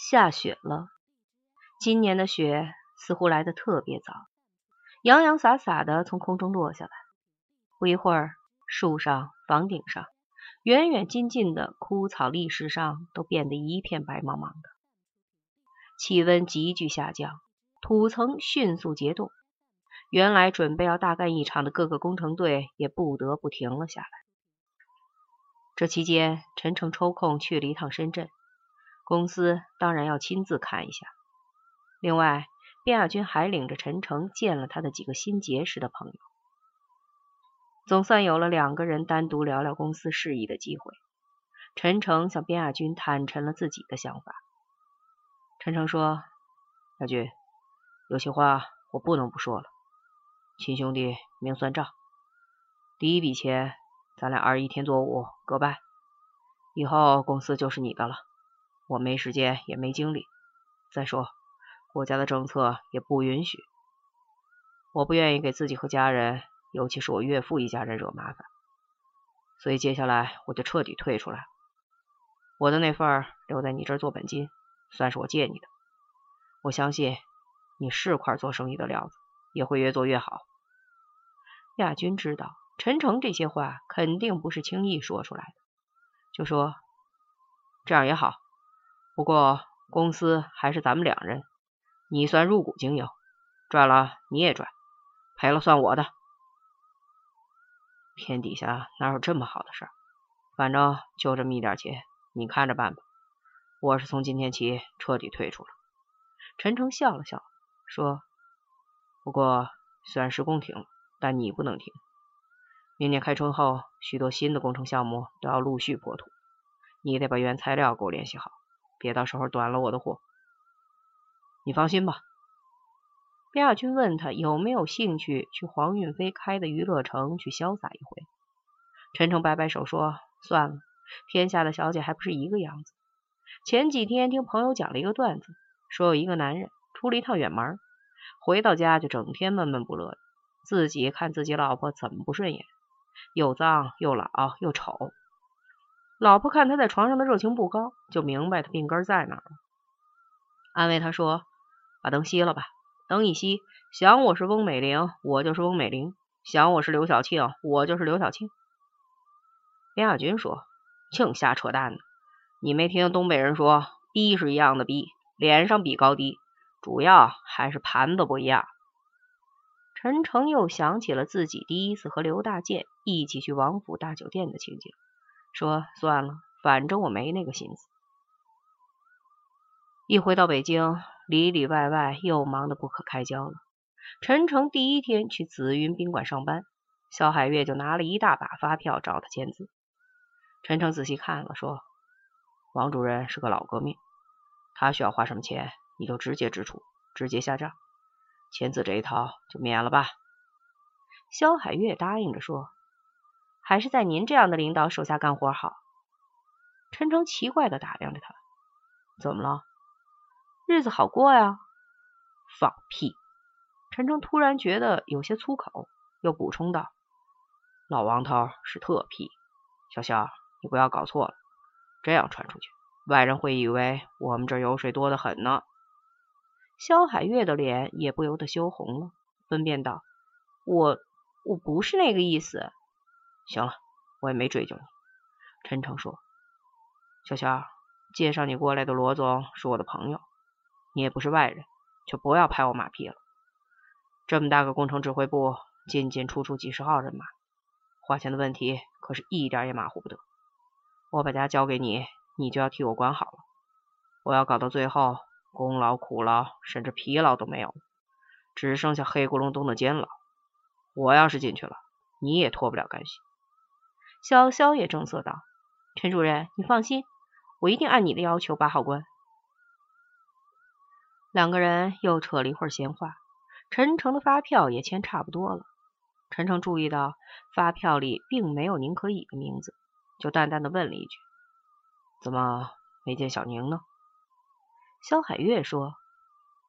下雪了，今年的雪似乎来得特别早，洋洋洒洒的从空中落下来。不一会儿，树上、房顶上、远远近近的枯草砾石上都变得一片白茫茫的。气温急剧下降，土层迅速结冻，原来准备要大干一场的各个工程队也不得不停了下来。这期间，陈诚抽空去了一趟深圳。公司当然要亲自看一下。另外，卞亚军还领着陈诚见了他的几个新结识的朋友，总算有了两个人单独聊聊公司事宜的机会。陈诚向卞亚军坦陈了自己的想法。陈诚说：“亚军，有些话我不能不说了。亲兄弟明算账，第一笔钱咱俩二一天作五各半，以后公司就是你的了。”我没时间，也没精力。再说，国家的政策也不允许。我不愿意给自己和家人，尤其是我岳父一家人惹麻烦，所以接下来我就彻底退出来。我的那份留在你这儿做本金，算是我借你的。我相信你是块做生意的料子，也会越做越好。亚军知道陈诚这些话肯定不是轻易说出来的，就说这样也好。不过公司还是咱们两人，你算入股经营，赚了你也赚，赔了算我的。天底下哪有这么好的事？反正就这么一点钱，你看着办吧。我是从今天起彻底退出了。陈诚笑了笑，说：“不过虽然施工停了，但你不能停。明年开春后，许多新的工程项目都要陆续破土，你得把原材料给我联系好。”别到时候短了我的货，你放心吧。边亚军问他有没有兴趣去黄运飞开的娱乐城去潇洒一回。陈诚摆摆手说：“算了，天下的小姐还不是一个样子。前几天听朋友讲了一个段子，说有一个男人出了一趟远门，回到家就整天闷闷不乐的，自己看自己老婆怎么不顺眼，又脏又老又丑。”老婆看他在床上的热情不高，就明白他病根在哪了，安慰他说：“把灯熄了吧，灯一熄，想我是翁美玲，我就是翁美玲；想我是刘晓庆，我就是刘晓庆。”边亚军说：“净瞎扯淡呢！你没听东北人说，逼是一样的逼，脸上比高低，主要还是盘子不一样。”陈诚又想起了自己第一次和刘大健一起去王府大酒店的情景。说算了，反正我没那个心思。一回到北京，里里外外又忙得不可开交了。陈诚第一天去紫云宾馆上班，肖海月就拿了一大把发票找他签字。陈诚仔细看了，说：“王主任是个老革命，他需要花什么钱，你就直接支出，直接下账，签字这一套就免了吧。”肖海月答应着说。还是在您这样的领导手下干活好。陈诚奇怪的打量着他，怎么了？日子好过呀？放屁！陈诚突然觉得有些粗口，又补充道：“老王头是特批，小肖，你不要搞错了，这样传出去，外人会以为我们这油水多得很呢。”肖海月的脸也不由得羞红了，分辨道：“我我不是那个意思。”行了，我也没追究你。陈诚说：“小肖，介绍你过来的罗总是我的朋友，你也不是外人，就不要拍我马屁了。这么大个工程指挥部，进进出出几十号人马，花钱的问题可是一点也马虎不得。我把家交给你，你就要替我管好了。我要搞到最后，功劳、苦劳，甚至疲劳都没有了，只剩下黑咕隆咚的监牢。我要是进去了，你也脱不了干系。”萧萧也正色道：“陈主任，你放心，我一定按你的要求把好关。”两个人又扯了一会儿闲话，陈诚的发票也签差不多了。陈诚注意到发票里并没有宁可以的名字，就淡淡的问了一句：“怎么没见小宁呢？”萧海月说：“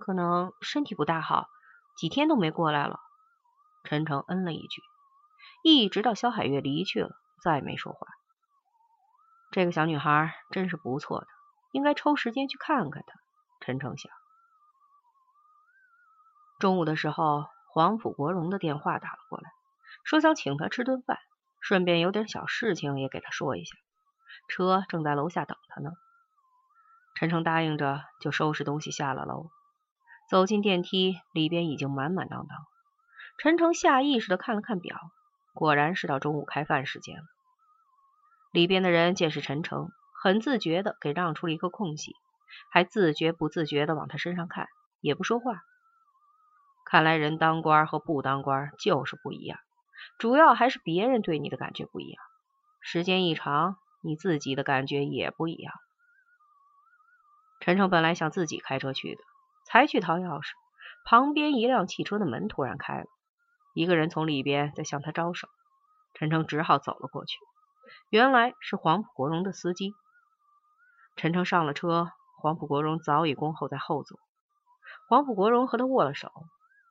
可能身体不大好，几天都没过来了。”陈诚嗯了一句，一直到萧海月离去了。再没说话。这个小女孩真是不错的，应该抽时间去看看她。陈诚想。中午的时候，黄甫国荣的电话打了过来，说想请他吃顿饭，顺便有点小事情也给他说一下。车正在楼下等他呢。陈诚答应着，就收拾东西下了楼。走进电梯，里边已经满满当当。陈诚下意识的看了看表，果然是到中午开饭时间了。里边的人见是陈诚，很自觉的给让出了一个空隙，还自觉不自觉的往他身上看，也不说话。看来人当官和不当官就是不一样，主要还是别人对你的感觉不一样。时间一长，你自己的感觉也不一样。陈诚本来想自己开车去的。才去掏钥匙，旁边一辆汽车的门突然开了，一个人从里边在向他招手。陈诚只好走了过去，原来是黄埔国荣的司机。陈诚上了车，黄埔国荣早已恭候在后座。黄埔国荣和他握了手，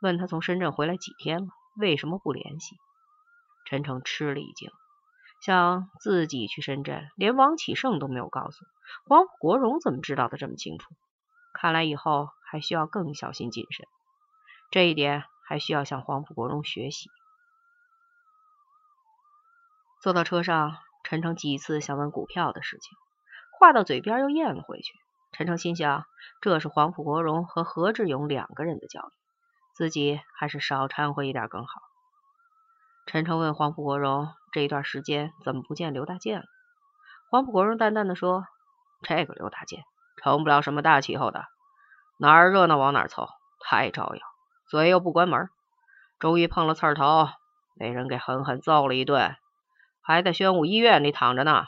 问他从深圳回来几天了，为什么不联系？陈诚吃了一惊，想自己去深圳，连王启胜都没有告诉黄埔国荣，怎么知道的这么清楚？看来以后。还需要更小心谨慎，这一点还需要向黄埔国荣学习。坐到车上，陈诚几次想问股票的事情，话到嘴边又咽了回去。陈诚心想，这是黄埔国荣和何志勇两个人的交易，自己还是少掺和一点更好。陈诚问黄埔国荣，这一段时间怎么不见刘大健了？黄埔国荣淡淡的说：“这个刘大健成不了什么大气候的。”哪儿热闹往哪儿凑，太招摇，嘴又不关门，终于碰了刺儿头，被人给狠狠揍了一顿，还在宣武医院里躺着呢。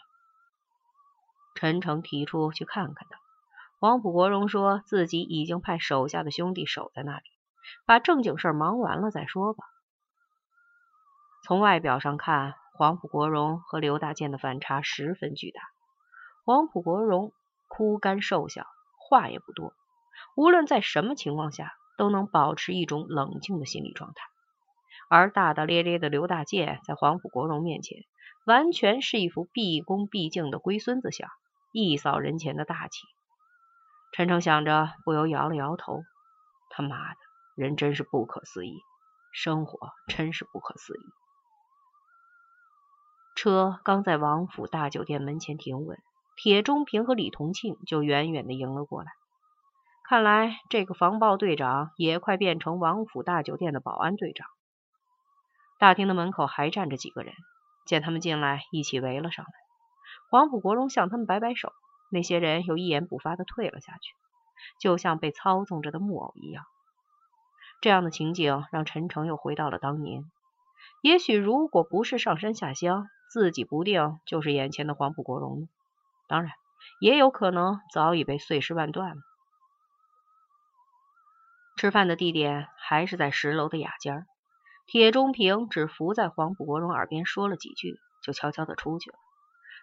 陈诚提出去看看他，黄埔国荣说自己已经派手下的兄弟守在那里，把正经事忙完了再说吧。从外表上看，黄埔国荣和刘大健的反差十分巨大。黄埔国荣枯干瘦小，话也不多。无论在什么情况下，都能保持一种冷静的心理状态，而大大咧咧的刘大健在黄埔国荣面前，完全是一副毕恭毕敬的龟孙子相，一扫人前的大气。陈诚想着，不由摇了摇头。他妈的，人真是不可思议，生活真是不可思议。车刚在王府大酒店门前停稳，铁中平和李同庆就远远的迎了过来。看来这个防暴队长也快变成王府大酒店的保安队长。大厅的门口还站着几个人，见他们进来，一起围了上来。黄埔国荣向他们摆摆手，那些人又一言不发的退了下去，就像被操纵着的木偶一样。这样的情景让陈诚又回到了当年。也许如果不是上山下乡，自己不定就是眼前的黄埔国荣呢。当然，也有可能早已被碎尸万段了。吃饭的地点还是在十楼的雅间。铁中平只伏在黄埔国荣耳边说了几句，就悄悄的出去了。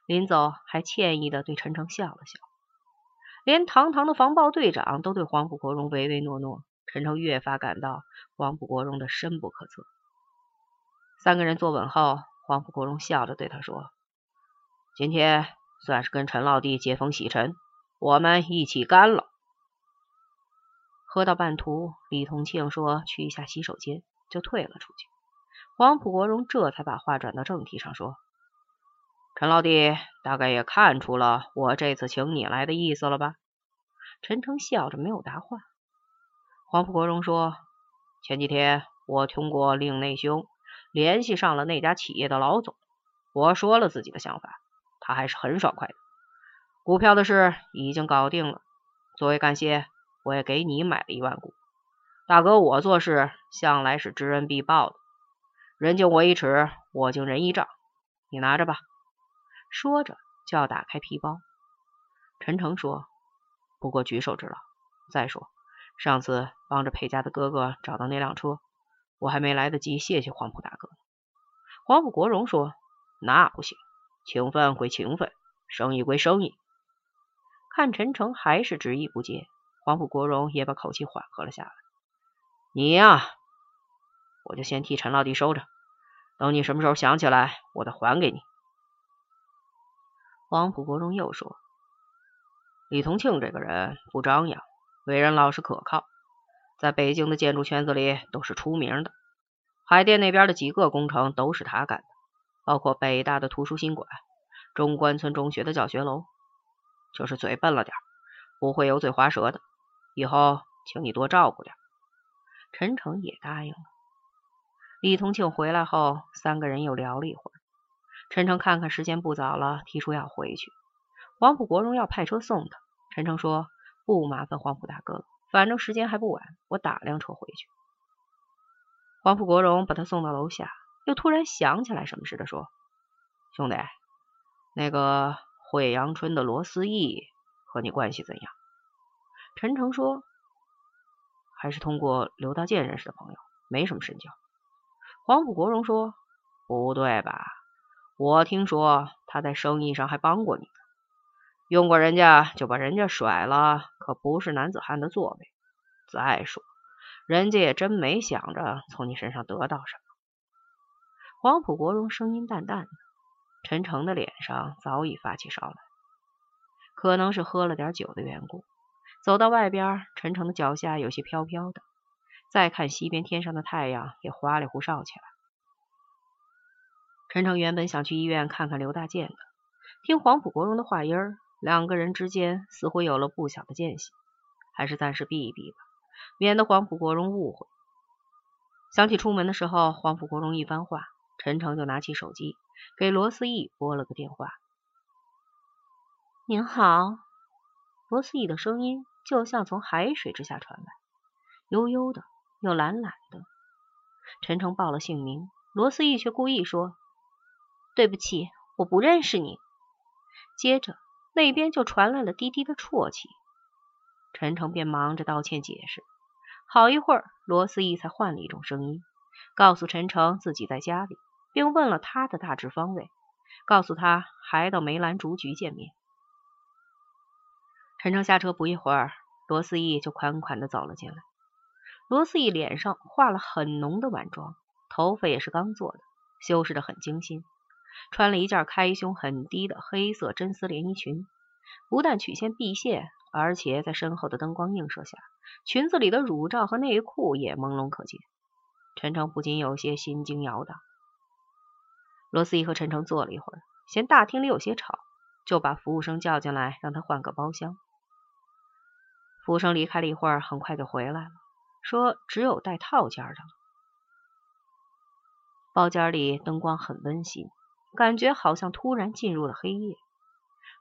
临走还歉意的对陈诚笑了笑。连堂堂的防暴队长都对黄埔国荣唯唯诺诺，陈诚越发感到黄埔国荣的深不可测。三个人坐稳后，黄埔国荣笑着对他说：“今天算是跟陈老弟接风洗尘，我们一起干了。”喝到半途，李同庆说去一下洗手间，就退了出去。黄埔国荣这才把话转到正题上，说：“陈老弟大概也看出了我这次请你来的意思了吧？”陈诚笑着没有答话。黄埔国荣说：“前几天我通过令内兄联系上了那家企业的老总，我说了自己的想法，他还是很爽快的。股票的事已经搞定了，作为感谢。”我也给你买了一万股，大哥，我做事向来是知恩必报的，人敬我一尺，我敬人一丈，你拿着吧。说着就要打开皮包，陈诚说：“不过举手之劳。再说上次帮着裴家的哥哥找到那辆车，我还没来得及谢谢黄埔大哥呢。”黄埔国荣说：“那不行，情分归情分，生意归生意。”看陈诚还是执意不接。黄埔国荣也把口气缓和了下来。你呀，我就先替陈老弟收着，等你什么时候想起来，我再还给你。黄埔国荣又说：“李同庆这个人不张扬，为人老实可靠，在北京的建筑圈子里都是出名的。海淀那边的几个工程都是他干的，包括北大的图书新馆、中关村中学的教学楼。就是嘴笨了点，不会油嘴滑舌的。以后请你多照顾点。陈诚也答应了。李同庆回来后，三个人又聊了一会儿。陈诚看看时间不早了，提出要回去。黄埔国荣要派车送他。陈诚说：“不麻烦黄埔大哥了，反正时间还不晚，我打辆车回去。”黄埔国荣把他送到楼下，又突然想起来什么似的说：“兄弟，那个惠阳春的罗思义和你关系怎样？”陈诚说：“还是通过刘大健认识的朋友，没什么深交。”黄埔国荣说：“不对吧？”我听说他在生意上还帮过你呢，用过人家就把人家甩了，可不是男子汉的作为。再说，人家也真没想着从你身上得到什么。黄埔国荣声音淡淡的，陈诚的脸上早已发起烧来，可能是喝了点酒的缘故。走到外边，陈诚的脚下有些飘飘的，再看西边天上的太阳也花里胡哨起来。陈诚原本想去医院看看刘大健的，听黄埔国荣的话音儿，两个人之间似乎有了不小的间隙，还是暂时避一避吧，免得黄埔国荣误会。想起出门的时候黄埔国荣一番话，陈诚就拿起手机给罗思义拨了个电话。您好，罗思义的声音就像从海水之下传来，悠悠的又懒懒的。陈诚报了姓名，罗思义却故意说。对不起，我不认识你。接着那边就传来了低低的啜泣，陈诚便忙着道歉解释。好一会儿，罗思义才换了一种声音，告诉陈诚自己在家里，并问了他的大致方位，告诉他还到梅兰竹菊见面。陈诚下车不一会儿，罗思义就款款的走了进来。罗思义脸上化了很浓的晚妆，头发也是刚做的，修饰的很精心。穿了一件开胸很低的黑色真丝连衣裙，不但曲线毕现，而且在身后的灯光映射下，裙子里的乳罩和内裤也朦胧可见。陈诚不禁有些心惊摇荡。罗思义和陈诚坐了一会儿，嫌大厅里有些吵，就把服务生叫进来，让他换个包厢。服务生离开了一会儿，很快就回来了，说只有带套间的了。包间里灯光很温馨。感觉好像突然进入了黑夜。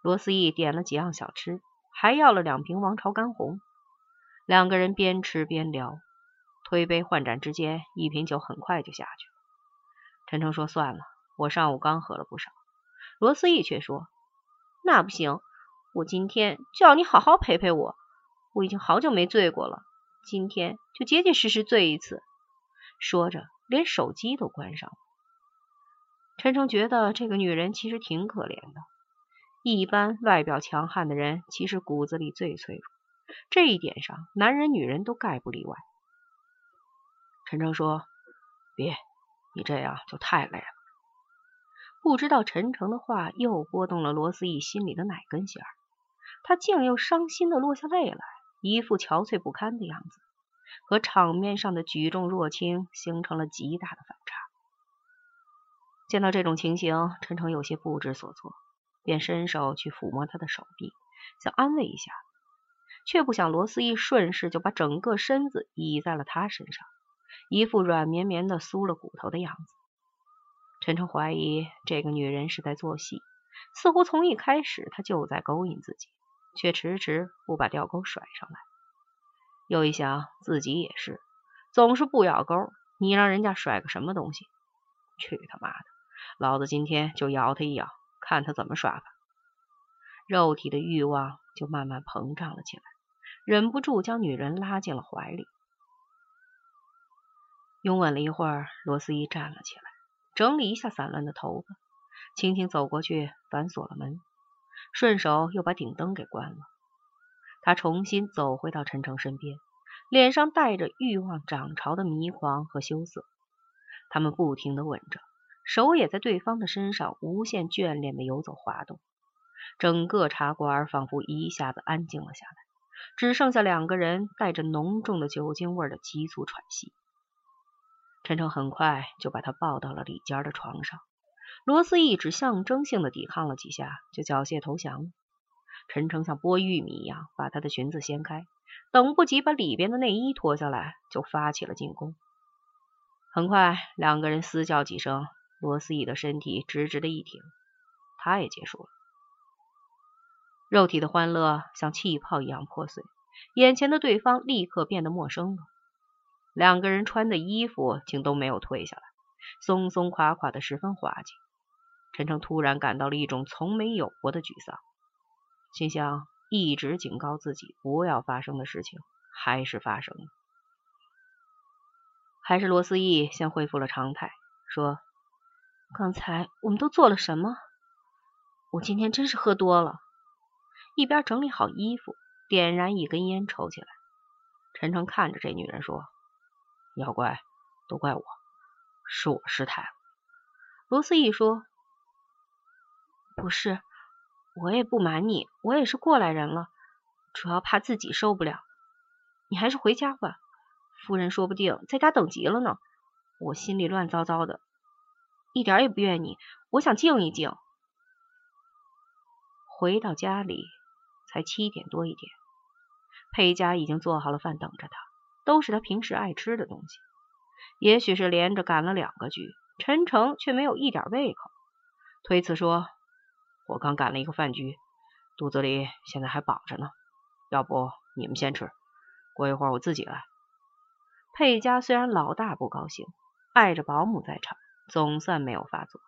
罗思义点了几样小吃，还要了两瓶王朝干红。两个人边吃边聊，推杯换盏之间，一瓶酒很快就下去了。陈诚说：“算了，我上午刚喝了不少。”罗思义却说：“那不行，我今天就要你好好陪陪我。我已经好久没醉过了，今天就结结实实醉一次。”说着，连手机都关上了。陈诚觉得这个女人其实挺可怜的。一般外表强悍的人，其实骨子里最脆弱。这一点上，男人女人都概不例外。陈诚说：“别，你这样就太累了。”不知道陈诚的话又拨动了罗思义心里的哪根弦儿，他竟又伤心的落下泪来，一副憔悴不堪的样子，和场面上的举重若轻形成了极大的反差。见到这种情形，陈诚有些不知所措，便伸手去抚摸他的手臂，想安慰一下，却不想罗思义顺势就把整个身子倚在了他身上，一副软绵绵的酥了骨头的样子。陈诚怀疑这个女人是在做戏，似乎从一开始她就在勾引自己，却迟迟不把吊钩甩上来。又一想，自己也是，总是不咬钩，你让人家甩个什么东西？去他妈的！老子今天就咬他一咬，看他怎么耍吧。肉体的欲望就慢慢膨胀了起来，忍不住将女人拉进了怀里。拥吻了一会儿，罗思怡站了起来，整理一下散乱的头发，轻轻走过去反锁了门，顺手又把顶灯给关了。他重新走回到陈诚身边，脸上带着欲望涨潮的迷狂和羞涩。他们不停的吻着。手也在对方的身上无限眷恋的游走滑动，整个茶馆仿佛一下子安静了下来，只剩下两个人带着浓重的酒精味的急促喘息。陈诚很快就把他抱到了里间的床上，罗思义只象征性的抵抗了几下，就缴械投降了。陈诚像剥玉米一样把他的裙子掀开，等不及把里边的内衣脱下来，就发起了进攻。很快，两个人嘶叫几声，罗思义的身体直直的一挺，他也结束了。肉体的欢乐像气泡一样破碎，眼前的对方立刻变得陌生了。两个人穿的衣服竟都没有退下来，松松垮垮的，十分滑稽。陈诚突然感到了一种从没有过的沮丧，心想：一直警告自己不要发生的事情，还是发生了。还是罗思义先恢复了常态，说：“刚才我们都做了什么？我今天真是喝多了。”一边整理好衣服，点燃一根烟抽起来。陈诚看着这女人说：“要怪都怪我，是我失态了。”罗思义说：“不是，我也不瞒你，我也是过来人了，主要怕自己受不了。你还是回家吧，夫人说不定在家等急了呢。我心里乱糟糟的，一点也不怨你，我想静一静。”回到家里。才七点多一点，佩佳已经做好了饭等着他，都是他平时爱吃的东西。也许是连着赶了两个局，陈诚却没有一点胃口，推辞说：“我刚赶了一个饭局，肚子里现在还饱着呢，要不你们先吃，过一会儿我自己来。”佩家虽然老大不高兴，碍着保姆在场，总算没有发作。